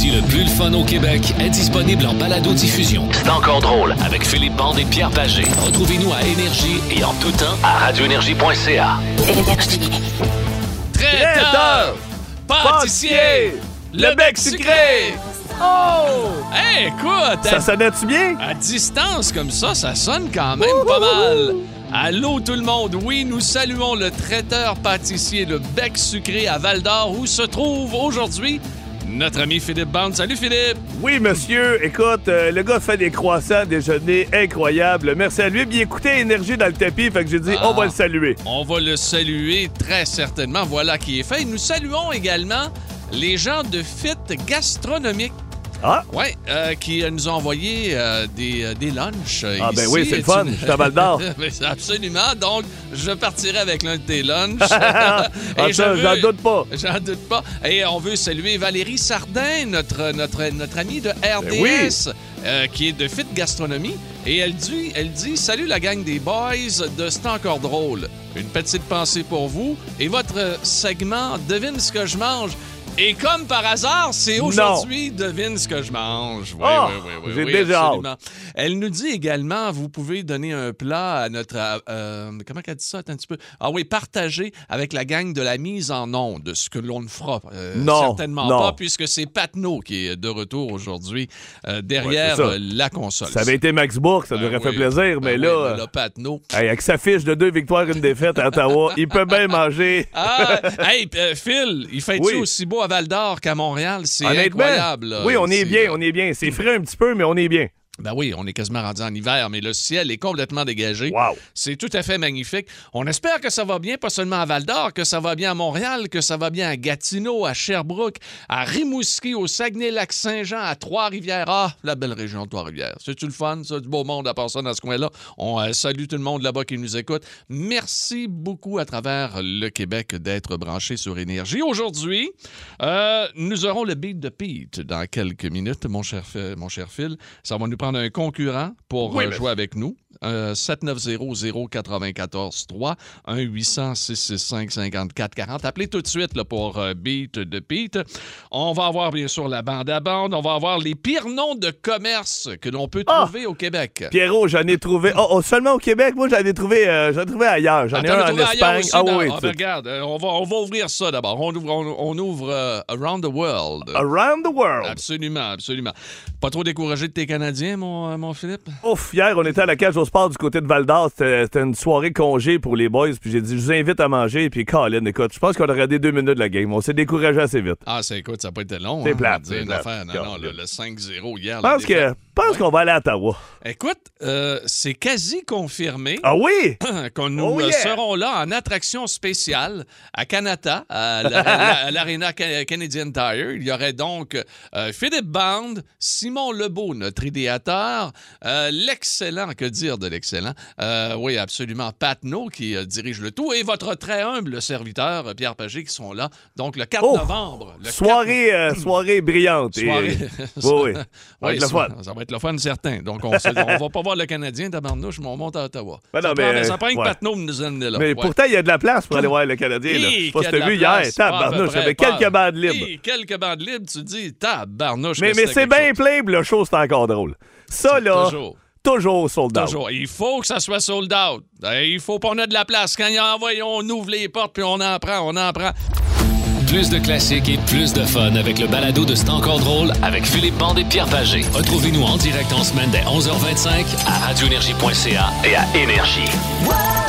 comédie le plus le fun au Québec est disponible en balado-diffusion. C'est encore drôle avec Philippe Bande et Pierre Pagé. Retrouvez-nous à Énergie et en tout temps à radioénergie.ca. Traiteur! Pâtissier! Le bec sucré! Oh! Hey, écoute! Ça sonnait-tu bien? À distance comme ça, ça sonne quand même pas mal. Allô tout le monde, oui, nous saluons le traiteur pâtissier Le Bec Sucré à Val d'Or où se trouve aujourd'hui notre ami Philippe Bande. Salut Philippe! Oui, monsieur. Écoute, euh, le gars fait des croissants déjeuner incroyables. Merci à lui. Bien écouté, énergie dans le tapis. Fait que j'ai dit, Ah. on va le saluer. On va le saluer très certainement. Voilà qui est fait. Nous saluons également les gens de Fit Gastronomique. Ah! Oui, qui euh, nous ont envoyé euh, des, euh, des lunchs. euh, Ah, ben ici. oui, c'est le fun. Je d'Or. Absolument. Donc, je partirai avec l'un de tes lunchs. Ah, Et je ça, j'en doute pas. J'en doute pas. Et on veut saluer Valérie Sardin, notre, notre, notre amie de RDS, Ben oui. euh, qui est de Fit Gastronomie. Et elle dit, elle dit Salut la gang des boys de C'est encore drôle. Une petite pensée pour vous. Et votre segment Devine ce que je mange. Et comme par hasard, c'est aujourd'hui Devine ce que je mange. Oui, Ah, oui, oui, oui, j'ai oui, déjà hâte. Elle nous dit également, vous pouvez donner un plat à notre... euh, comment qu'elle dit ça? Attends un petit peu. Ah oui, partager avec la gang de la mise en onde, ce que l'on ne fera euh, Non, certainement non. pas, puisque c'est Patno qui est de retour aujourd'hui euh, derrière Ouais, euh, la console. Ça avait été Max Bourque, ça nous aurait fait plaisir, mais Ben là, euh, là, Patno. hey, avec sa fiche de deux victoires, une défaite à Ottawa, il peut bien manger. Ah, hey, euh, Phil, il fait-tu aussi beau à Val-d'Or qu'à Montréal? C'est incroyable. là. oui, on est bien, on est bien. C'est frais un petit peu, mais on est bien. Ben oui, on est quasiment rendu en hiver, mais le ciel est complètement dégagé. Wow. C'est tout à fait magnifique. On espère que ça va bien, pas seulement à Val d'Or, que ça va bien à Montréal, que ça va bien à Gatineau, à Sherbrooke, à Rimouski, au Saguenay-Lac-Saint-Jean, à Trois-Rivières. Ah, la belle région de Trois-Rivières. C'est-tu le fun, ça? Du beau monde à part ça dans ce coin-là? On euh, salue tout le monde là-bas qui nous écoute. Merci beaucoup à travers le Québec d'être branché sur Énergie. Aujourd'hui, euh, nous aurons le beat de Pete dans quelques minutes, mon cher, Phil- mon cher Phil. Ça va nous prendre un concurrent pour Oui, euh, mais- jouer avec nous. Euh, 790-094-3, 1-800-665-5440. Appelez tout de suite là, pour euh, Beat de Pete. On va avoir bien sûr la bande à bande. On va avoir les pires noms de commerce que l'on peut Ah! trouver au Québec. Pierrot, j'en ai trouvé. Oh, oh, seulement au Québec, moi, j'en ai trouvé, euh, j'en ai trouvé ailleurs. J'en Ah, ai as un en Espagne. aussi, Ah oui, ah, ben, regarde, euh, on va, on va ouvrir ça d'abord. On ouvre, on, on ouvre euh, Around the World. Around the world. Absolument, absolument. Pas trop découragé de tes Canadiens, mon, euh, mon Philippe? Ouf, hier, on était à la cage au sport du côté de Val d'Or. C'était une soirée congé pour les boys. Puis j'ai dit, je vous invite à manger. Puis Colin, écoute, je pense qu'on a regardé deux minutes de la game. On s'est découragé assez vite. Ah, c'est écoute, ça n'a pas été long. C'est hein, plate, c'est une plate. affaire. Non, non, le, le 5-0 hier. Je pense que, pense qu'on va aller à Ottawa. Écoute, euh, c'est quasi confirmé Ah oui? que nous Oh yeah! serons là en attraction spéciale à Canada, à la- la- à l'Arena Ca- Canadian Tire. Il y aurait donc euh, Philippe Band, Simon Lebeau, notre idéateur, euh, l'excellent, que dire de l'excellent, euh, oui, absolument, Patno qui euh, dirige le tout, et votre très humble serviteur, euh, Pierre Pagé, qui sont là. Donc, le 4 Oh! novembre. le 4 Soirée, euh, soirée brillante. Et- Soirée. Oui, oui. Ça va Oui, être le fun. ça va être le fun, certain. Donc, on, se- on va pas voir le Canadien, tabarnouche, mais on monte à Ottawa. Ben ça, non, prend, mais, ça prend une ouais. Patno nous emmener là. Mais Ouais. pourtant, il y a de la place pour aller voir le Canadien. Là. Je sais pas si t'as vu hier. peu Tabarnouche, j'avais quelques bandes libres. Hi, quelques bandes libres, tu dis, tabarnouche. Mais, que mais c'est bien plein, le show, c'est encore drôle. Ça, là, Toujours. Toujours sold out. Toujours. Il faut que ça soit sold out. Ben, Il faut qu'on ait de la place. Quand il envoie, on ouvre les portes, puis on en prend, on en prend. Plus de classiques et plus de fun avec le balado de C'est encore drôle avec Philippe Bande et Pierre Pagé. Retrouvez-nous en direct en semaine dès 11h25 à radioénergie.ca et à Énergie.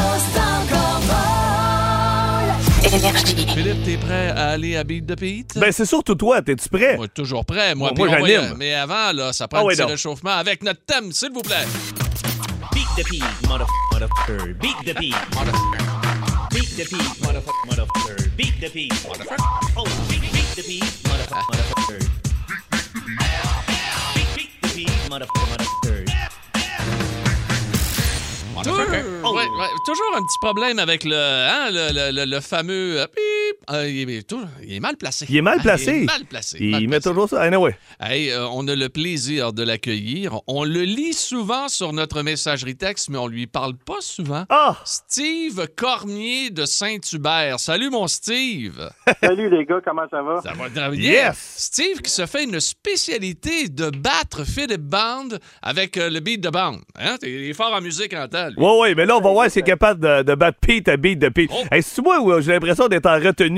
Philippe, t'es prêt à aller à Beat de Pete? Ben, c'est surtout toi. T'es-tu prêt? Moi, toujours prêt. Moi, Bon, moi, j'anime. Mais avant, là, ça prend Ah un ouais, petit donc. réchauffement avec notre thème, s'il vous plaît. Beat the mother, motherfucker. Beat the pig, motherfucker. Beat the pig, motherfucker, motherfucker. Beat the pig, motherfucker. Oh, beat, beat the pig, motherfucker, motherfucker. Beat, beat the motherfucker, motherfucker. Toujours, ouais, toujours un petit problème avec le, hein, le, le- le- fameux euh, euh, il, est tout- il est mal placé. Il est mal Ah, placé. Il est mal placé. Il mal met toujours ça. Anyway. Hey, euh, on a le plaisir de l'accueillir. On le lit souvent sur notre messagerie texte, mais on lui parle pas souvent. Ah! Steve Cormier de Saint-Hubert. Salut, mon Steve. Salut les gars, comment ça va? Ça va très bien. Yes! Steve qui se fait une spécialité de battre Philip Band avec euh, le beat de band. Hein? T'es- Il est fort en musique en temps. Ouais, ouais, mais là, on va voir s'il est capable de, de battre Pete à beat de Pete. Oh. Hey, c'est moi où j'ai l'impression d'être en retenue?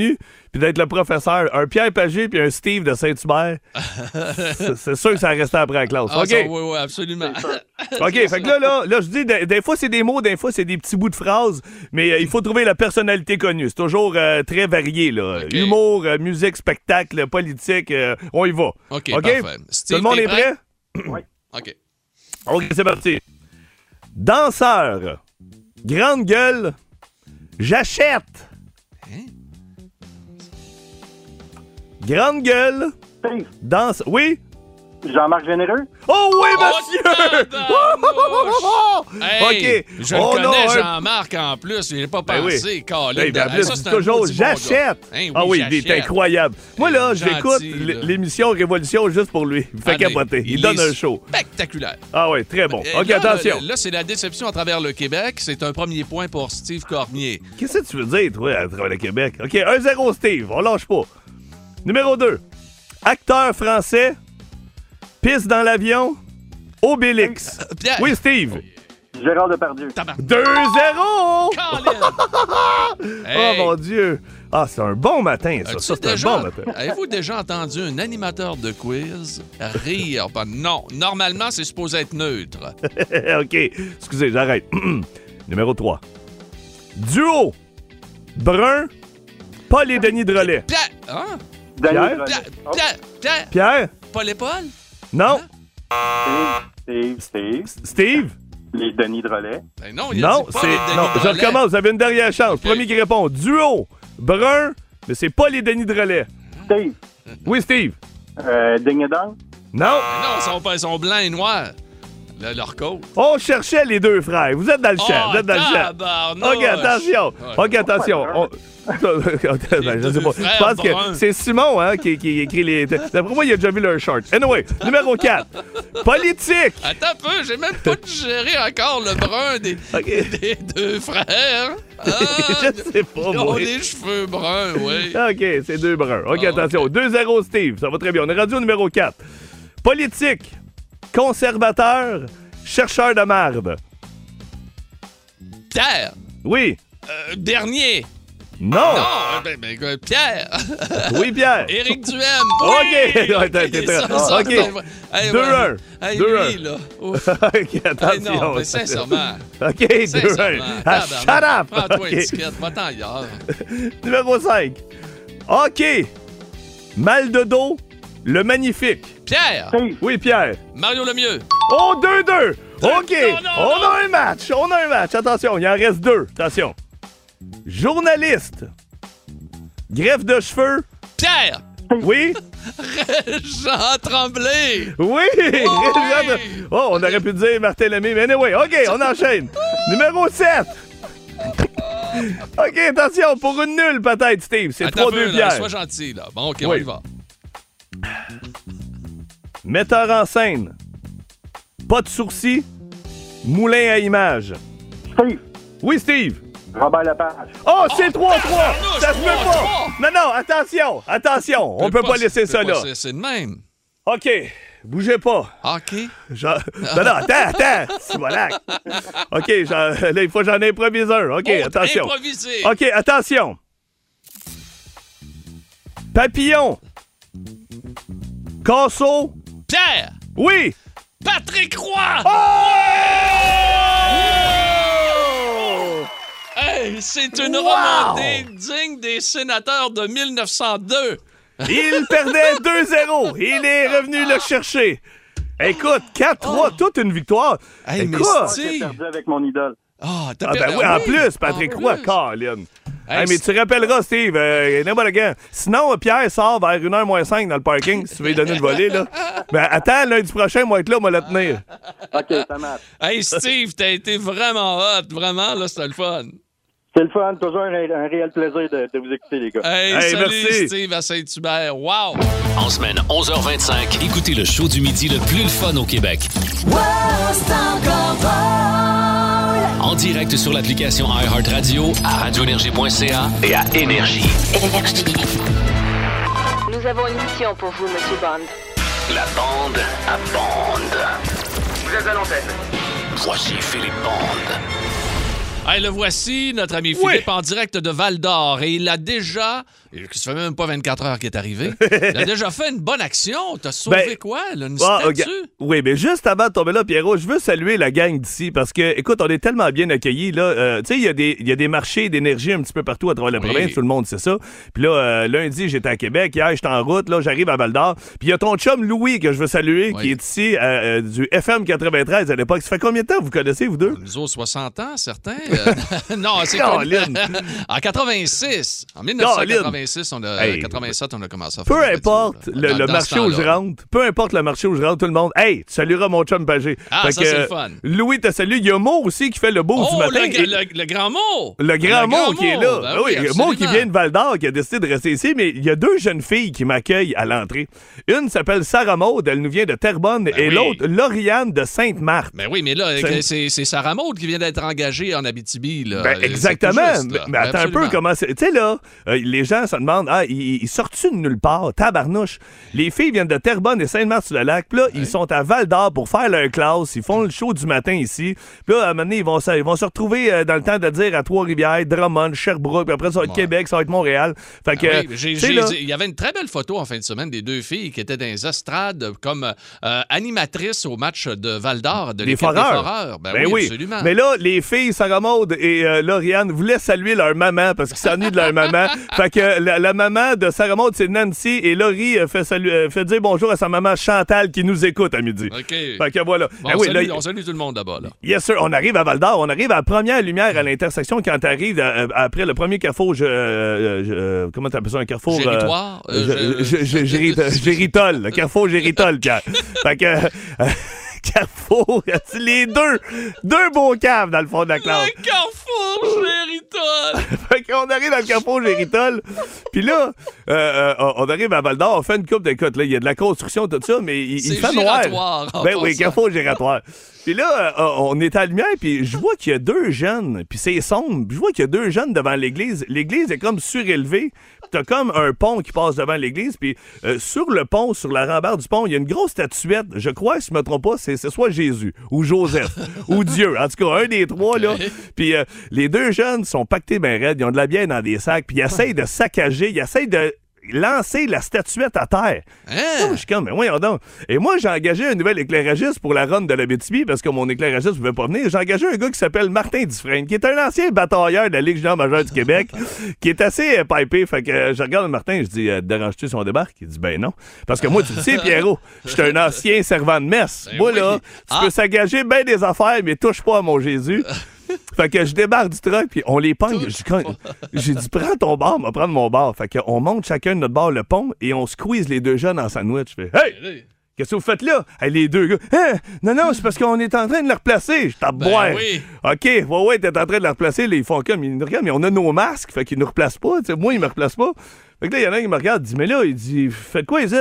Puis d'être le professeur. Un Pierre Pagé puis un Steve de Saint-Hubert. c'est c'est sûr que ça restait après la classe. Ah, OK. ça, oui, oui, absolument. OK, fait que là, là, là je dis, des, des fois, c'est des mots, des fois, c'est des petits bouts de phrases, mais euh, il faut trouver la personnalité connue. C'est toujours euh, très varié, là. Humour, euh, musique, spectacle, politique, euh, on y va. OK, parfait. Steve, Tout le monde est prêt? Oui. OK. OK, c'est parti. Danseur. Grande gueule. J'achète. Hein? Grande gueule. Steve, Danse. Oui? Jean-Marc Généreux? Oh oui, Oh, monsieur! Hey, OK. Je Oh, le connais, Jean-marc, en plus. Il n'est pas Ben oui. Colin. Hey, ben, ça, toujours bon j'achète. Ah oui, il est incroyable. Moi, là, j'écoute l'émission Révolution juste pour lui. Il me fait capoter. il Il, donne un show. Spectaculaire. Ah oui, très bon. OK, là, attention. Là, là, c'est la déception à travers le Québec. C'est un premier point pour Steve Cormier. Qu'est-ce que tu veux dire, toi, à travers le Québec? OK, 1-0 Steve, on lâche pas. Numéro 2. Acteur français, pisse dans l'avion, Obélix. Euh, Pierre. Oui, Steve. Gérard Depardieu. 2-0! Colin! Hey, Oh mon Dieu! Ah, c'est un bon matin, ça. as-tu Ça, c'est un déjà- bon matin. Avez-vous déjà entendu un animateur de quiz rire? Ben non, normalement, c'est supposé être neutre. OK, excusez, j'arrête. Numéro 3. Duo. Brun. Paul et Denis Drolet. Pierre! Hein? Daniel Pierre? Pierre! Oh, Pierre! Pierre! Pierre? Paul et Paul? Non. Steve, Steve, Steve. Steve? Les Denis Drolet. Ben non, il a Non, c'est. Non, je recommence, vous avez une dernière chance. Premier qui répond. Duo. Brun. Mais c'est pas les Denis Drolet. Steve. Oui, Steve. Euh, Ding et. Non. Ben non, ils sont, sont blancs et noirs. Le- leur côte. On cherchait les deux frères. Vous êtes dans le champ. vous êtes dans le champ. Oh! OK, attention. OK, attention. On- Ben, je sais pas. Je pense que c'est Simon hein, qui, qui écrit les. D'après moi, il a déjà vu leur short. Anyway, numéro 4. Politique. Attends un peu, j'ai même pas digéré encore le brun des, des deux frères. Ah, je sais pas, ils ont les cheveux bruns, oui. OK, c'est deux bruns. OK, Ah, attention. 2-0 Steve. Ça va très bien. On est rendu au numéro 4. Politique. Conservateur. Chercheur de marde. Pierre, Oui. euh, dernier. Non. Non, euh, ben, ben, Pierre. Oui, Pierre. Éric Duhem. OK. Oui! T'es- ça, OK. c'est vrai. Hey, là. OK, attention. non, mais sincèrement. OK, 2-1. Sincèrement. Ah, shut up. Prends-toi OK. une étiquette, va-t'en ailleurs. Numéro 5. OK. Mal de dos. Le magnifique. Pierre. Oui, Pierre. Mario Lemieux. Oh, 2-2. OK. Non, non, on non. a un match. On a un match. Attention, il en reste deux. Attention. Journaliste. Greffe de cheveux. Pierre, Oui. Jean Tremblay. Oui. Oh, on aurait pu dire Martin Lemay, mais anyway. OK, on enchaîne. Numéro 7. OK, attention, pour une nulle peut-être, Steve. C'est Attends un 3-2 peu, là, Pierre. sois gentil, là. Bon, OK, on y va. Metteur en scène. Pas de sourcils. Moulin à image. Steve. Oui, Steve. Robert Lepage. Oh, c'est 3-3. tabarnouche, Ça se peut 3-3. pas. Non, non, attention. Attention. On peut pas laisser ça là. C'est de même. OK. Bougez pas. OK. Je- Non, non, attends, attends. C'est voilà. OK, là, il faut que j'en improvise un. OK, Oh, attention. OK, attention. Papillon. Casseau. Pierre, Oui. Patrick Roy. Oh! Hey, c'est une Wow! remontée digne des sénateurs de 1902. Il perdait 2-0. Il est revenu le chercher. Écoute, 4-3, toute une victoire. Oh. Hey, mais Écoute. J'ai perdu avec mon idole. Ah, t'as Ah ben oui, en plus, en Patrick Roy, plus. Colin. Hey, Hey, mais tu rappelleras, Steve, euh, n'importe quand. Sinon, Pierre sort vers 1h moins 5 dans le parking, si tu veux lui donner le volet, là. Ben, attends, lundi prochain, moi, être là, moi, le tenir. OK, ça marche. Hey, Steve, t'as été vraiment hot. Vraiment, là, c'était le fun. C'est le fun, toujours un, un réel plaisir de, de vous écouter, les gars. Hey, Hey, salut merci. Steve à Saint-Hubert. Wow! En semaine 11h25, écoutez le show du midi le plus le fun au Québec. En direct sur l'application iHeartRadio, à radioénergie.ca et à Énergie. Nous avons une mission pour vous, Monsieur Bond. La bande à bande. Vous êtes à l'antenne. Voici Philippe Bande. Hey, le voici, notre ami Philippe, en direct de Val d'Or. Et il a déjà, ça fait même pas 24 heures qu'il est arrivé, il a déjà fait une bonne action. T'as sauvé Ben, quoi, là? Une Ah, statue? oui, mais juste avant de tomber là, Pierrot, je veux saluer la gang d'ici parce que, écoute, on est tellement bien accueillis. là. Euh, tu sais, il y, a des- il y a des marchés d'énergie un petit peu partout à travers la Oui. province, tout le monde sait ça. Puis là, euh, lundi, j'étais à Québec. Hier, j'étais en route. Là, j'arrive à Val d'Or. Puis il y a ton chum Louis que je veux saluer, Oui. qui est ici euh, du FM 93 à l'époque. Ça fait combien de temps vous connaissez, vous deux? Nous autres, 60 ans, certains. Non, c'est. En 86. En 1986, on a, Hey. 87, on a commencé à faire Peu importe le, marché où je rentre, peu importe le marché où je rentre, tout le monde, hey, tu salueras mon chum Pagé. Ah, Fait ça, c'est le fun. Louis te salue. Il y a Mo aussi qui fait le beau du Oh, matin. le, Et- grand mot! Le grand mot qui est là. Ben Ah oui, oui, mot qui vient de Val d'Or, qui a décidé de rester ici, mais il y a deux jeunes filles qui m'accueillent à l'entrée. Une s'appelle Sarah Maud, elle nous vient de Terrebonne, et Ben oui. l'autre, Lauriane de Sainte-Marthe. Ben oui, mais là, C'est- c'est Sarah Maud qui vient d'être engagée en Abitibi. Là. Ben, exactement. juste, mais là. mais attends un peu, comment c'est. Tu sais, là, euh, les gens se demandent, ah, ils, ils sortent-tu de nulle part? Tabarnouche. Les filles viennent de Terrebonne et Sainte-Marthe-sur-le-Lac. Puis là, ils sont à Val-d'Or pour faire leur classe. Ils font le show du matin ici. Puis là, à un moment donné, ils vont, se- ils vont se retrouver euh, dans le temps de dire à Trois-Rivières, Drummond, Sherbrooke. Puis après, ça va être Ouais. Québec, ça va être Montréal. Fait que, Ah oui, il y avait une très belle photo en fin de semaine des deux filles qui étaient dans les estrades comme euh, animatrices au match de Val d'Or, de Les l'équipe des foreurs. Foreurs. Ben, Ben oui, oui. absolument. Mais là, les filles, Sarah Maud et euh, Lauriane, voulaient saluer leur maman parce qu'ils s'ennuient de leur maman. Fait que la, la maman de Sarah Maud, c'est Nancy et Laurie euh, fait, salu- euh, fait dire bonjour à sa maman Chantal qui nous écoute à midi. OK. Fait que voilà. Bon, Ah on, oui, salue, là, on salue tout le monde là-bas. Là. Yes, sir. On arrive à Val d'Or. On arrive à la première lumière à l'intersection quand t'arrives euh, après le premier carrefour. Je, euh, je- comment t'appelles ça? Un carrefour. Géritoire? Euh, Géritol. Le carrefour Géritol, Pierre. fait que. Carrefour, les deux, deux beaux caves dans le fond de la classe. Le Carrefour Géritol! Fait qu'on arrive dans le carrefour Géritol. Puis là, euh, euh, on arrive à Val d'Or, on fait une coupe d'écoute. Là, il y a de la construction, tout ça, mais il, fait noir. Ben oui, carrefour gératoire. Puis là, euh, on est à la lumière, puis je vois qu'il y a deux jeunes, puis c'est sombre. Puis je vois qu'il y a deux jeunes devant l'église. L'église est comme surélevée. T'as comme un pont qui passe devant l'église, puis sur le pont, sur la rambarde du pont, il y a une grosse statuette. Je crois, si je me trompe pas, c'est c'est soit Jésus ou Joseph ou Dieu. En tout cas, un des trois, là. Puis euh, les deux jeunes sont pactés bien raides, ils ont de la bière dans des sacs, puis ils essayent de saccager, ils essayent de lancer la statuette à terre. Hein? je suis comme, mais voyons donc. Et moi, j'ai engagé un nouvel éclairagiste pour la run de la BTB parce que mon éclairagiste ne pouvait pas venir. J'ai engagé un gars qui s'appelle Martin Dufresne, qui est un ancien batailleur de la Ligue junior majeure du Québec, qui est assez euh, pipé. Fait que euh, je regarde Martin, je dis, euh, te déranges-tu si on débarque? Il dit, ben non. Parce que moi, tu le sais, Pierrot, je suis un ancien servant de messe. Ben moi, oui. là, tu Ah. peux s'engager bien des affaires, mais touche pas à mon Jésus. Fait que je débarque du truck, puis on les pogne. J'ai dit, prends ton bar, on va prendre mon bar. Fait qu'on monte chacun de notre bar le pont et on squeeze les deux jeunes en sandwich. Je fais, hey! Qu'est-ce que vous faites là? Hey, les deux gars. Hein? Non, non, c'est parce qu'on est en train de le replacer. Je tape Ben boire. oui. OK, ouais, ouais, t'es en train de le replacer. Là, ils font comme, ils nous regardent, mais on a nos masques, fait qu'ils nous replacent pas. Moi, ils me replacent pas. Fait que là, il y en a un qui me regarde, il dit, mais là, il dit, faites quoi, ici?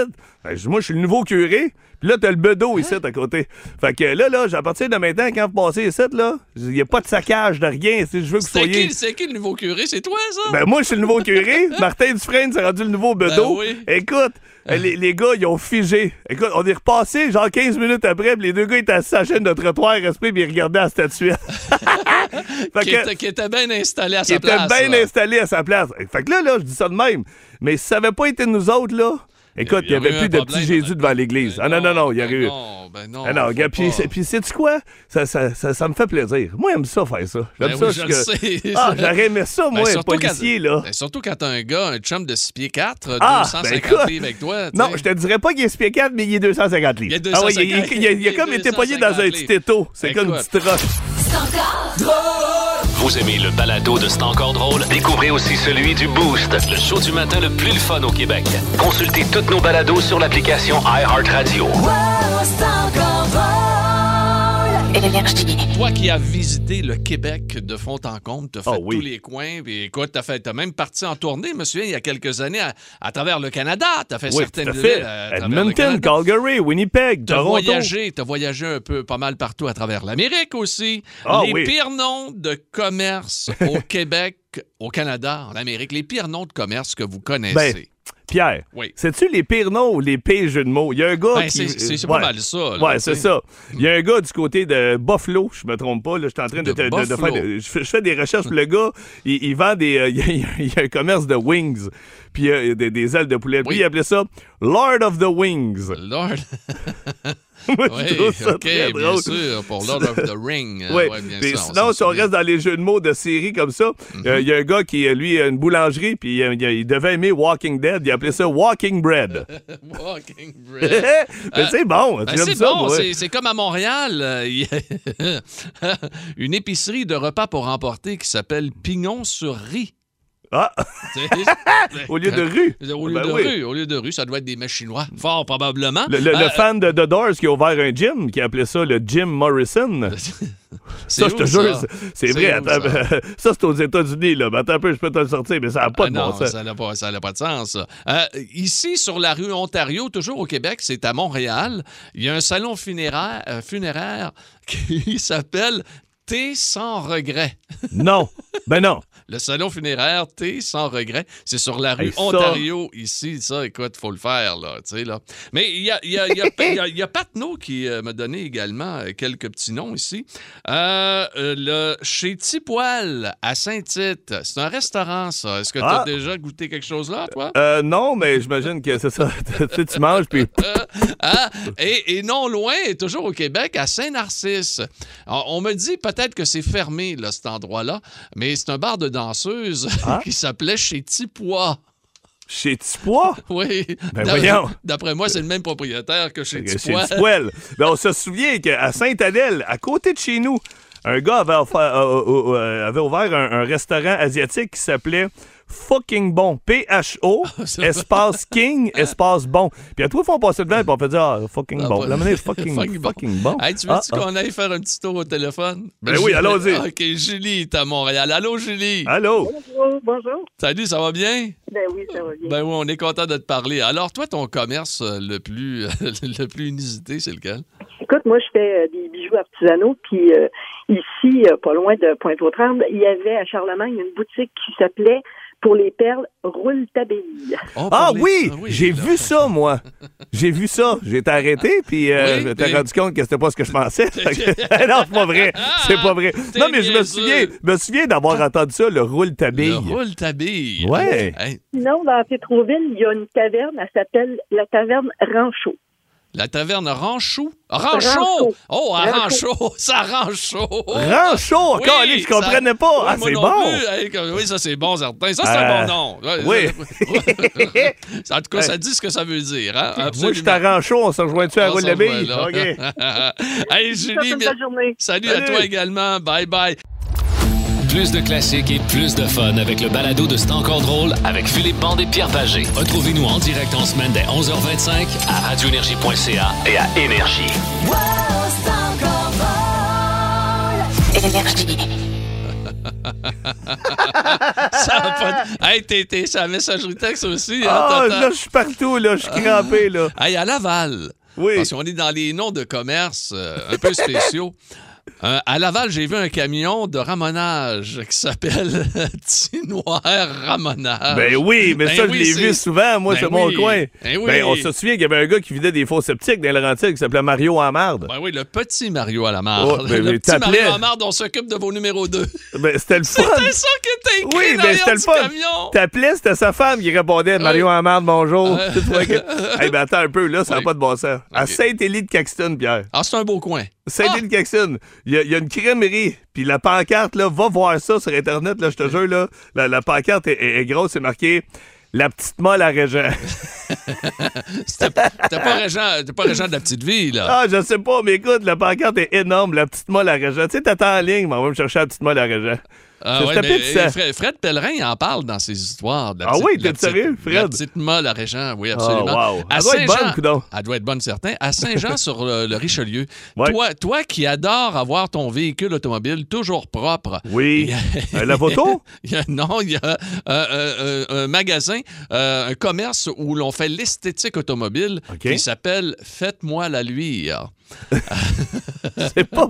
Ben, je dis, moi, je suis le nouveau curé. Puis là, t'as le bedeau ici, à côté. Fait que là, là, à partir de maintenant, quand vous passez ici, là, il n'y a pas de saccage, de rien. Si je veux que vous C'est soyez. qui, c'est qui le nouveau curé? C'est toi, ça? Ben, moi, je suis le nouveau curé. Martin Dufresne s'est rendu le nouveau bedeau. Ben oui. Écoute, euh, les, les gars, ils ont figé. Écoute, on est repassé genre 15 minutes après, puis les deux gars étaient assis à la chaîne de trottoir, respect, puis ils regardaient la statuette. fait qui, était, qui était bien installé à sa était place. bien là. installé à sa place. Fait que là, là, je dis ça de même. Mais si ça avait pas été nous autres, là, écoute, il y aurait avait plus de petit Jésus ben, devant l'église. Ah non, non, non, il y aurait ben eu. Non, ben non. Ah non, gars, puis, sais-tu quoi? Ça, ça, ça, ça me fait plaisir. Moi, j'aime ça faire ça. J'aime Ben ça. oui, je que- le sais. Ah, j'aurais aimé ça, Ben, moi, un surtout policier, quand, là. ben, surtout quand t'as un gars, un chum de 6 pieds 4, Ah, 250 ben, écoute. livres avec toi. Non, je te dirais pas qu'il est spié 4, mais il est 250 livres. Il est Ah oui, il, 250 il- il- il a comme été pogné dans un 250 petit étau. C'est comme une petite roche. Vous aimez le balado de C'est encore? Découvrez aussi celui du Boost, le show du matin le plus fun au Québec. Consultez toutes nos balados sur l'application iHeartRadio. Toi qui as visité le Québec de fond en comble, t'as fait Ah oui. tous les coins, puis écoute, t'as fait, t'as même parti en tournée, je me souviens, il y a quelques années, à, à travers le Canada, t'as fait Oui, certaines fait. villes à Edmonton. Calgary, Winnipeg, T'as Toronto. voyagé, t'as voyagé un peu, pas mal partout à travers l'Amérique aussi. Ah les oui. pires noms de commerce au Québec, au Canada, en Amérique, les pires noms de commerce que vous connaissez. Ben, Pierre, Oui. sais-tu les pires noms ou les pires jeux de mots? Il y a un gars Ben, qui... c'est Ouais. pas mal ça. là, Ouais, tu c'est ça. Il y a un gars du côté de Buffalo, je me trompe pas, là, je suis en train de, De te- de- de Buffalo. faire. je, fais, des recherches, le gars, il, il vend des. euh, il, y a, il y a un commerce de wings, puis euh, des, des ailes de poulet. Puis il appelait ça Lord of the Wings. Lord. Moi, Oui, je trouve ça OK, très bien sûr, pour Lord of the Ring. euh, Oui. ouais, bien Puis sûr, sinon, s'en si on reste dans les jeux de mots de série comme ça, euh, il y a un gars qui, euh, lui, a une boulangerie, puis il, il devait aimer Walking Dead. Il appelait ça Walking Bread. Walking Bread. Mais c'est bon, Ben, c'est bon, c'est- comme à Montréal, euh, il y a une épicerie de repas pour emporter qui s'appelle Pignon sur riz. Ah, au lieu de rue. Au lieu Ben de oui. rue, au lieu de rue, ça doit être des mets chinois, fort probablement. Le, le- le Euh, fan de The Doors qui a ouvert un gym, qui appelait ça le Jim Morrison. Ça, je te jure, c'est- vrai. où, Attends, ça? ça, c'est aux États-Unis, là. Mais attends un peu, je peux te le sortir, mais ça n'a pas Ah de non, bon sens. ça n'a pas, pas de sens. Euh, ici, sur la rue Ontario, toujours au Québec, c'est à Montréal, il y a un salon funéraire, euh, funéraire qui s'appelle Thé sans regret. Non. Ben non. Le salon funéraire Thé sans regret, c'est sur la rue Hey, ça- Ontario, ici. Ça, écoute, faut le faire, là, tu sais, là. Mais il y a, y a, a- a- Patnaud qui euh, m'a donné également euh, quelques petits noms ici. Euh, le, chez Tipoil, à Saint-Tite, c'est un restaurant, ça. Est-ce que tu as Ah. déjà goûté quelque chose là, toi? Non, mais j'imagine que c'est ça. tu tu manges, puis. Ah, et, et non loin, toujours au Québec, à Saint-Narcisse. On, on me dit peut-être que c'est fermé, là, cet endroit-là, mais c'est un bar de danseuses Ah. qui s'appelait chez Tipois. Chez Tipois? Oui. Ben voyons. D'après moi, c'est le même propriétaire que chez Chez Tipois. Tipoil. Ben, on se souvient qu'à Sainte-Adèle, à côté de chez nous, un gars avait, offert- euh, euh, euh, avait ouvert un, un restaurant asiatique qui s'appelait Fucking Bon. P-H-O, espace King, espace Bon. Puis à fois, on passait devant et on fait dire Ah, fucking Ah, bon. La monnaie, fucking, Fucking fucking, bon. bon. Hey, tu veux-tu Ah, ah. qu'on aille faire un petit tour au téléphone? Ben oui, allons-y. OK, Julie est à Montréal. Allô, Julie? Allô? Bonjour, bonjour. Salut, ça va bien? Ben oui, ça va bien. Ben oui, on est content de te parler. Alors, toi, ton commerce euh, le plus, le plus inusité, c'est lequel? Écoute, moi, je fais euh, des bijoux artisanaux, puis euh, ici, pas loin de Pointe-aux-Trembles, il y avait à Charlemagne une boutique qui s'appelait Pour les perles, roule ta bille. Oh, Ah les- oui, Ah j'ai là. vu ça, moi. J'ai vu ça. J'ai été arrêté, puis euh, Oui, je m'étais puis- rendu compte que c'était pas ce que je pensais. non, c'est pas vrai. C'est pas vrai. Non, mais je me souviens, me souviens d'avoir entendu ça, le roule ta Le bille. roule ta bille. Ouais. Hey, Sinon, dans Tétroville, il y a une taverne, elle s'appelle la taverne Rancho. La taverne Ranchou. Rancho! Rancho. Oh, à Rancho. Rancho! Ça Rancho! Rancho, encore, allez, je comprenais ça- pas. Oui, Ah, moi c'est bon. oui, ça, c'est bon, certain. Ça, c'est Euh, un bon nom. oui. en tout cas, ça dit ce que ça veut dire. Hein? Moi, je suis à Rancho, on se rejoint-tu à roule. OK. hey, Julie, journée. salut, à Salut. toi également. Bye bye. Plus de classiques et plus de fun avec le balado de C'est encore drôle avec Philippe Bande et Pierre Pagé. Retrouvez-nous en direct en semaine dès 11h25 à radioénergie.ca et à Énergie. Ça a pas Hey, t'es, sur la messagerie texte aussi. Hein, Ah, là, je suis partout, là. Je suis crampé, là. Hey, à Laval. Oui. Parce qu'on est dans les noms de commerce euh, un peu spéciaux. Euh, à Laval, j'ai vu un camion de ramonage qui s'appelle Tinoir Ramonage. Ben oui, mais Ben ça, oui, je l'ai vu souvent. Moi, Ben c'est mon coin. Ben oui. Ben, on se souvient qu'il y avait un gars qui vidait des faux sceptiques dans le Laurentides qui s'appelait Mario Amarde. Ben oui, le petit Mario à la marde. Oh, ben, le petit Mario à la marde, on s'occupe de vos numéros 2. Ben, c'était le fun. C'était ça qui était écrit Oui, ben c'était le fun. camion. T'appelais, c'était sa femme qui répondait Mario Amarde, bonjour. Tu que- hey, ben attends un peu, là, ça n'a pas de bon sens. À. Saint-Élie de Caxton, Pierre. Ah, c'est un beau coin. Saint-Élie de Caxton, il y, a- il y a une crèmerie, puis la pancarte, là, va voir ça sur Internet, là, je te jure, là. La, la pancarte est, est- est grosse, c'est marqué La petite molle à Régent. T'es pas régent, t'es pas régent de la petite vie, là. Ah, je sais pas, mais écoute, la pancarte est énorme, la petite molle à Régent. Tu sais, t'attends en ligne, mais on va me chercher la petite molle à Régent. Ah ouais, mais, ça. euh, Fred, Fred Pellerin en parle dans ses histoires. de Ah petite- oui, t'es sérieux, Fred? La petite molle à Régent, oui, absolument. Oh, wow. À Elle doit être bonne, coudonc. Elle doit être bonne, certain. À Saint-Jean, sur le, le Richelieu, Ouais. toi, toi qui adores avoir ton véhicule automobile toujours propre. Oui. Euh, la photo? Il y a- non, il y a euh, euh, un magasin, un commerce où l'on fait l'esthétique automobile qui s'appelle Faites-moi la luire. C'est pas.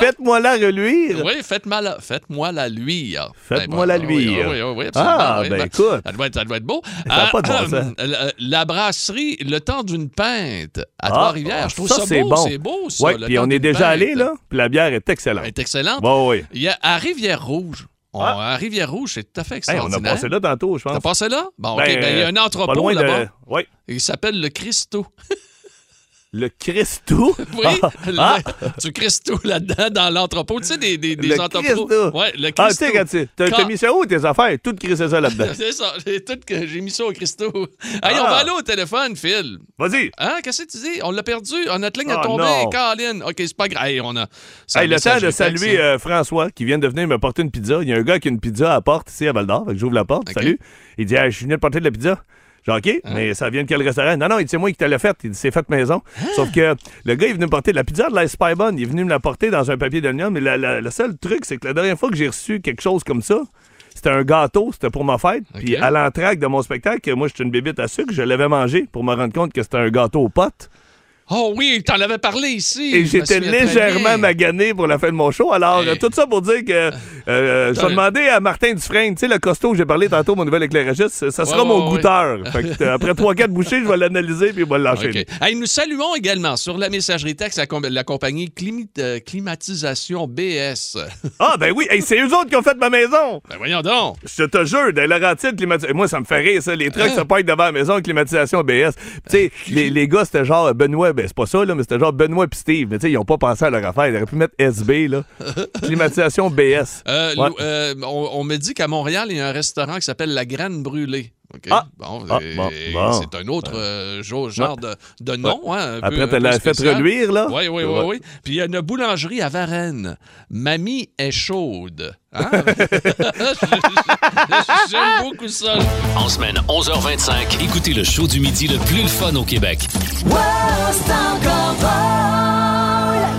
Faites-moi la reluire. Oui, faites-moi la, faites-moi la luire. Faites-moi Ben, la oui, luire. Oui, oui, oui, absolument. Ah, oui, ben, ben, écoute. Ça doit être, ça doit être beau. Ça a pas de bon euh, sens. la, la brasserie, le temps d'une pinte à Ah, Trois-Rivières. Je trouve ça, c'est beau. bon. C'est beau, ça. Oui, puis on est déjà allé, là, puis la bière est excellente. Elle est excellente. Bon, oui. Il y a à Rivière-Rouge. On- Ah. À Rivière-Rouge, c'est tout à fait Hey, on extraordinaire. a passé là tantôt, je T'as pense. passé là? Bon, OK. Ben, Ben, il y a un Pas entrepôt loin là-bas. de. Oui. Il s'appelle le Christo. Le Christou. Oui, Ah, le- ah. du Christo là-dedans, dans l'entrepôt. Tu sais, des, des, des Le entrepôts. Christo. Ouais, le Ah, Christo. tu sais, quand tu t'as mis ça où tes affaires? Tout crissé ça là-dedans. C'est ça, j'ai tout que j'ai mis ça au Christo. Hey, Ah. on va aller au téléphone, Phil. Vas-y. Hein, qu'est-ce que tu dis? On l'a perdu. On notre ligne a Ah, tombé. non. Caroline. OK, c'est pas grave. Hey, on a. Hey, le temps de saluer euh, François qui vient de venir me porter une pizza. Il y a un gars qui a une pizza à la porte ici à Val d'Or. J'ouvre la porte. Salut. Il dit ah, Je suis venu de porter de la pizza. J'ai dit, OK, Hein? mais ça vient de quel restaurant? Non, non, il dit c'est moi qui te l'ai faite. Il dit c'est fait maison. Hein? Sauf que le gars, il est venu me porter de la pizza de la Spy Bun. Il est venu me la porter dans un papier d'oignon. Mais la- la- le seul truc, c'est que la dernière fois que j'ai reçu quelque chose comme ça, c'était un gâteau, c'était pour ma fête. Puis à l'entraque de mon spectacle, moi, j'étais une bébite à sucre, je l'avais mangé pour me rendre compte que c'était un gâteau aux potes. Oh oui, t'en avais parlé ici. Et j'étais légèrement magané pour la fin de mon show. Alors, Hey. euh, tout ça pour dire que euh, je vais demander à Martin Dufresne, tu sais, le costaud que j'ai parlé tantôt, mon nouvel éclairagiste, ça sera Ouais, mon ouais, goûteur. Fait que, euh, après 3-4 bouchées, je vais l'analyser puis je vais l'enchaîner. OK. Hey, nous saluons également sur la messagerie texte la, com- la compagnie euh, Climatisation BS. Ah, ben oui, hey, c'est eux autres qui ont fait ma maison. ben voyons donc. Je te jure, dans Laurentides, climatisation. Moi, ça me fait rire, ça. Les trucks Hein? se partent devant la maison, climatisation BS. Tu sais, les, les gars, c'était genre Benoît, ben c'est pas ça, là, mais c'était genre Benoît puis Steve. Mais tu sais, ils ont pas pensé à leur affaire. Ils auraient pu mettre SB, là. climatisation BS. Euh, Ouais. Euh, on, on me dit qu'à Montréal, il y a un restaurant qui s'appelle La Graine Brûlée. Ah. Bon, Ah, et- bon, et bon. C'est un autre euh, genre de, de nom. hein, un Après, tu l'as fait reluire, là. Oui, oui, oui, oui. Puis il y a une boulangerie à Varennes. Mamie est chaude. Hein? J'aime beaucoup ça. En semaine 11h25, écoutez le show du midi le plus le fun au Québec.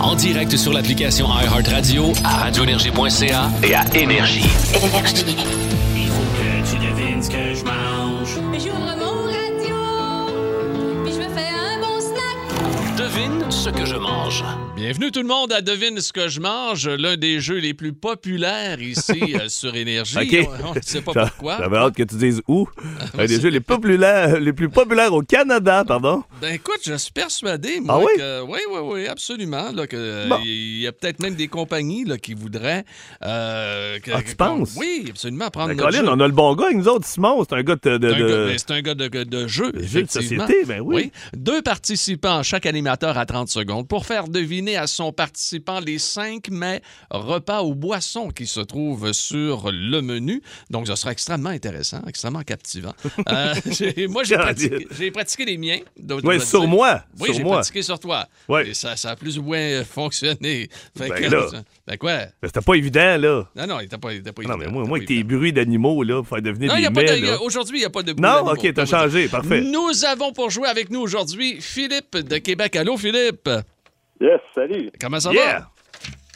En direct sur l'application iHeartRadio, à radioénergie.ca et à Énergie. Il Devine ce que je mange. Bienvenue tout le monde à Devine ce que je mange, l'un des jeux les plus populaires ici euh, sur Énergie. OK. On ne sait pas J'a- pourquoi. J'avais hâte que tu dises où? un des jeux les, populaires, les plus populaires au Canada, pardon. Ben écoute, je suis persuadé, moi, Ah oui? que oui, oui, oui, absolument, là, que Bon. il y a peut-être même des compagnies là, qui voudraient. euh, que- Ah, tu penses? Oui, absolument. Prendre Ben, notre Colin, jeu. on a le bon gars avec nous autres, Simon. C'est un gars de. de- C'est un de- gars- ben, C'est un gars de, de- de jeu. De jeu de effectivement. société, ben oui. Deux participants, chaque animateur à 30 secondes, pour faire deviner à son participant les cinq mets, repas ou boissons qui se trouvent sur le menu. Donc, ce sera extrêmement intéressant, extrêmement captivant. Euh, moi, j'ai pratiqué, les miens. donc dois sur dire. moi. Oui, j'ai moi. pratiqué sur toi. Ouais. Et ça, ça a plus ou moins fonctionné. Fait Ben que- là. ben quoi? Ben, C'était pas évident, là. Non, non, il était pas, il était pas Non, mais évident, moi, il moi était avec tes bruits d'animaux, là, pour faire devenir Non, des mets, aujourd'hui, il n'y a pas de bruit Non, ok, t'as changé, parfait. Nous avons pour jouer avec nous aujourd'hui Philippe de Québec. Allô, Philippe? Yes, salut. Comment ça Yeah!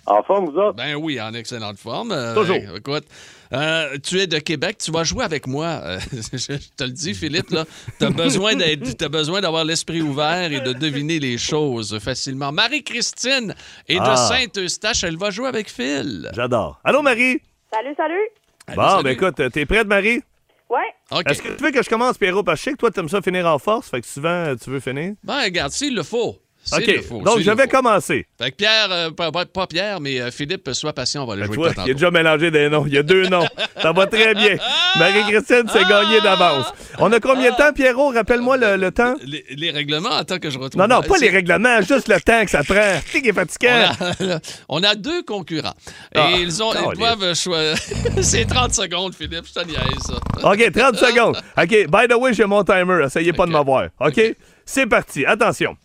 En forme, vous va? autres? Ben oui, en excellente forme. Euh, Toujours. Écoute, euh, tu es de Québec, tu vas jouer avec moi. Euh, je, je te le dis, Philippe, là, t'as besoin d'être, t'as besoin d'avoir l'esprit ouvert et de deviner les choses facilement. Marie-Christine est de Ah. Saint-Eustache, elle va jouer avec Phil. J'adore. Allô, Marie? Salut, salut. Bon, salut. ben écoute, t'es prête, Marie? Ouais. OK. Est-ce que tu veux que je commence, Pierrot? Parce que je sais que toi, t'aimes ça finir en force, fait que souvent, tu veux finir? Ben, regarde, s'il le faut. OK, le donc je vais commencer. Fait que Pierre, euh, pas, pas- Pierre, mais euh, Philippe, sois patient, on va le Ben, jouer à il a déjà mélangé des noms. Il y a deux noms. Ça va très bien. Marie-Christine, c'est gagné d'avance. On a combien de temps, Pierrot? Rappelle-moi le, le temps. Les, les règlements, attends que je retrouve. Non, non, pas C'est- les règlements, juste le temps que ça prend. Qui est fatigant. On a, on a deux concurrents. Ah, et ils, ont, ils doivent choisir. c'est 30 secondes, Philippe, je te niaise, ça. OK, 30 secondes. OK, by the way, j'ai mon timer. Essayez pas de m'avoir. OK? C'est parti. Attention.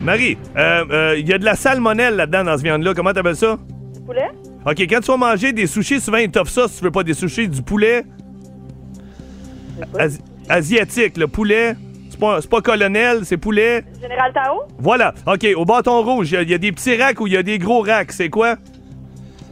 Marie, euh, euh, il y a de la salmonelle là-dedans dans cette viande-là. Comment t'appelles ça? Poulet? OK, quand tu vas manger des sushis, souvent ils t'offrent ça si tu veux pas des sushis, du poulet Asi- asiatique, le poulet. C'est pas, c'est pas colonel, c'est poulet. Général Tao, Voilà. OK, au bâton rouge, il y a- il y, a des petits racks ou il y a des gros racks. C'est quoi?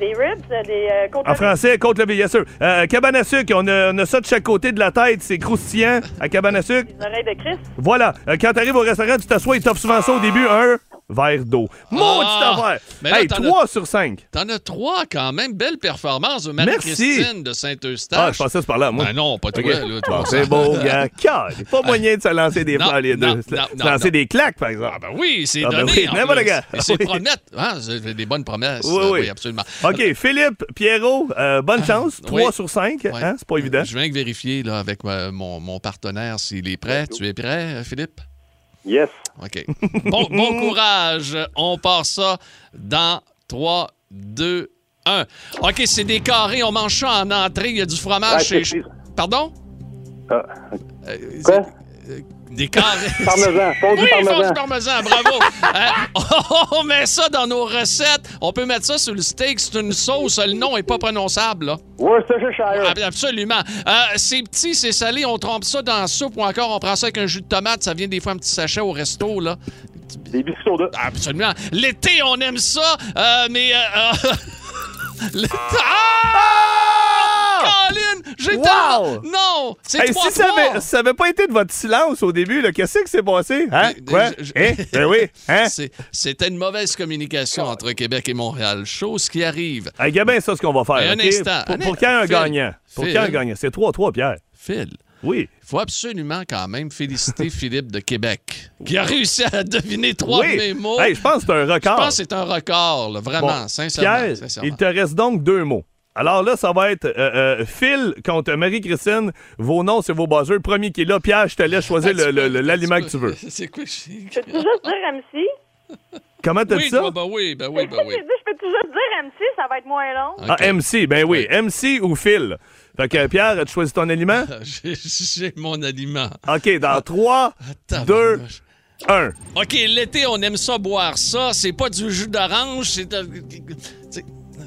Des ribs, des euh, côtes En français, côte levée, bien sûr. Euh, cabane à sucre, on a, on a ça de chaque côté de la tête, c'est croustillant à cabane à sucre. des oreilles de Christ. Voilà. Euh, quand t'arrives au restaurant, tu t'assois, ils t'offrent souvent ça au début, un verre d'eau. Maudite Ah! affaire! Hey, t'en 3 sur 5. T'en as trois quand même. Belle performance de. Marie-Christine de Saint-Eustache. Ah, je pensais que par là, moi. Ben non, pas toi. Ok. là, toi, Bon, c'est beau, gars. Il pas moyen de se lancer des fleurs, les deux. Se- lancer des claques, par exemple. Ah ben oui, c'est Ah ben donné. oui, en n'importe plus. quoi. Et c'est Oui. promettre. Hein, c'est des bonnes promesses. Oui, Euh, oui. absolument. OK, Philippe, Pierrot, euh, bonne chance. 3 oui. sur 5. Ouais. Hein? C'est pas évident. Je viens de vérifier là, avec euh, mon, mon partenaire s'il est prêt. Tu es prêt, euh, Philippe? Yes. OK. Bon, bon courage. On part ça dans 3, 2, 1. OK, c'est des carrés. On mange ça en entrée. Il y a du fromage. Ah, chez- Pardon? Ah, Euh, Quoi? Des carrés. Parmesan, fondu Oui, parmesan. parmesan, bravo. Euh, on met ça dans nos recettes. On peut mettre ça sur le steak. C'est une sauce. Le nom est pas prononçable, là. Worcestershire. Ab- Absolument. Euh, c'est petit, c'est salé. On trempe ça dans la soupe ou encore on prend ça avec un jus de tomate. Ça vient des fois un petit sachet au resto, là. Des biscuits soda. Absolument. L'été, on aime ça, euh, mais... Le- Ah! J'ai Wow! Non! C'est Hey, si ça avait, ça avait pas été de votre silence au début, qu'est-ce qui s'est passé? Hein? Quoi? je- je- Hein? Ben oui. Hein? C'est- C'était une mauvaise communication entre Québec et Montréal. Chose qui arrive. Hey, Gabin, ça, ce qu'on va faire. Un instant. Pour, pour qu'il y ait un Phil. gagnant? Pour qu'il y ait un gagnant? C'est 3-3, Pierre. Phil, Oui. il faut absolument quand même féliciter Philippe de Québec, qui a réussi à deviner trois de mes mots. Hey, je pense que c'est un Je record. pense que c'est un record, là, vraiment, Bon, sincèrement. Pierre, sincèrement. il te reste donc deux mots. Alors là, ça va être euh, euh, Phil contre Marie-Christine. Vos noms, c'est vos buzzers. Le premier qui est là, Pierre, je te laisse choisir l'aliment que tu veux. C'est quoi? je- Peux-tu juste dire MC? Comment t'as Oui, dit ça? bah, bah oui, ben oui, ben oui. Je peux-tu juste dire MC? Ça va être moins long. Ah. MC, ben oui. MC ou Phil? Fait que Pierre, tu choisis ton aliment? J'ai- mon aliment. OK, dans 3, Attends, 2, vache. 1. OK, l'été, on aime ça boire ça. C'est pas du jus d'orange, c'est...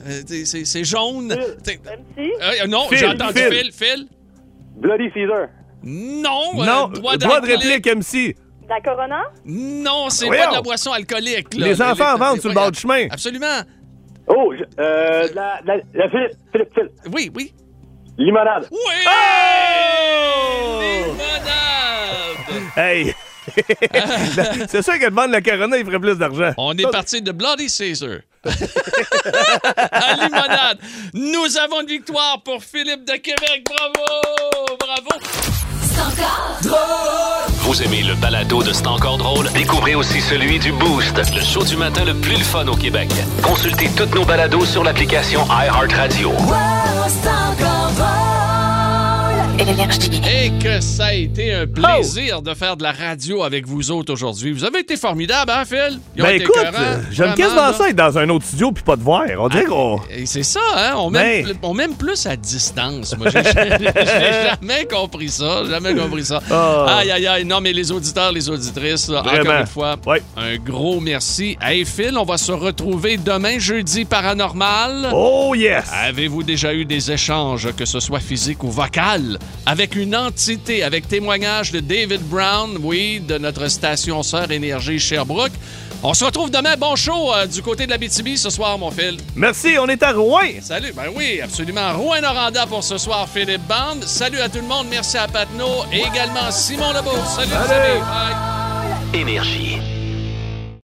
euh, c'est- euh, jaune. MC? Euh, non, Phil, j'ai entendu Phil. Phil. Phil? Bloody Caesar. Non. euh, Non, droit droit de réplique, MC. La Corona? Non, c'est Voyons. pas de la boisson alcoolique. là. Les enfants vendent sur le bord du chemin. Absolument. Oh, je- euh, la, la, la Philippe, Philippe, Philippe. Oui, oui. Limonade. Oui! Oh! Limonade! Hey! c'est sûr que de vendre la Corona, il ferait plus d'argent. On est parti de Bloody Caesar. à limonade. Nous avons une victoire pour Philippe de Québec. Bravo! Bravo! Vous aimez le balado de C'est encore drôle? Découvrez aussi celui du Boost, le show du matin le plus le fun au Québec. Consultez toutes nos balados sur l'application iHeartRadio. Et que ça a été un plaisir de faire de la radio avec vous autres aujourd'hui. Vous avez été formidables, hein, Phil? Ils Ben écoute, euh, j'aime quasiment. Ah, ça être dans un autre studio puis pas te voir. On dirait qu'on. Et c'est ça, hein? On m'aime, Ben. on m'aime plus à distance. Moi, j'ai, jamais compris ça. Jamais compris ça. Ah. Aïe, aïe, aïe. Non, mais les auditeurs, les auditrices, encore une fois, un gros merci. Hey, Phil, on va se retrouver demain, jeudi paranormal. Oh yes! Avez-vous déjà eu des échanges, que ce soit physique ou vocal, avec une entité, avec témoignage de David Brown, oui, de notre station sœur Énergie Sherbrooke? On se retrouve demain. Bon show euh, du côté de la BTB ce soir, mon Phil. Merci, on est à Rouen. Salut, ben oui, absolument. Rouen Noranda pour ce soir, Philippe Band. Salut à tout le monde, merci à Patno et également Simon Lebeau. Salut, les amis. Bye. Énergie.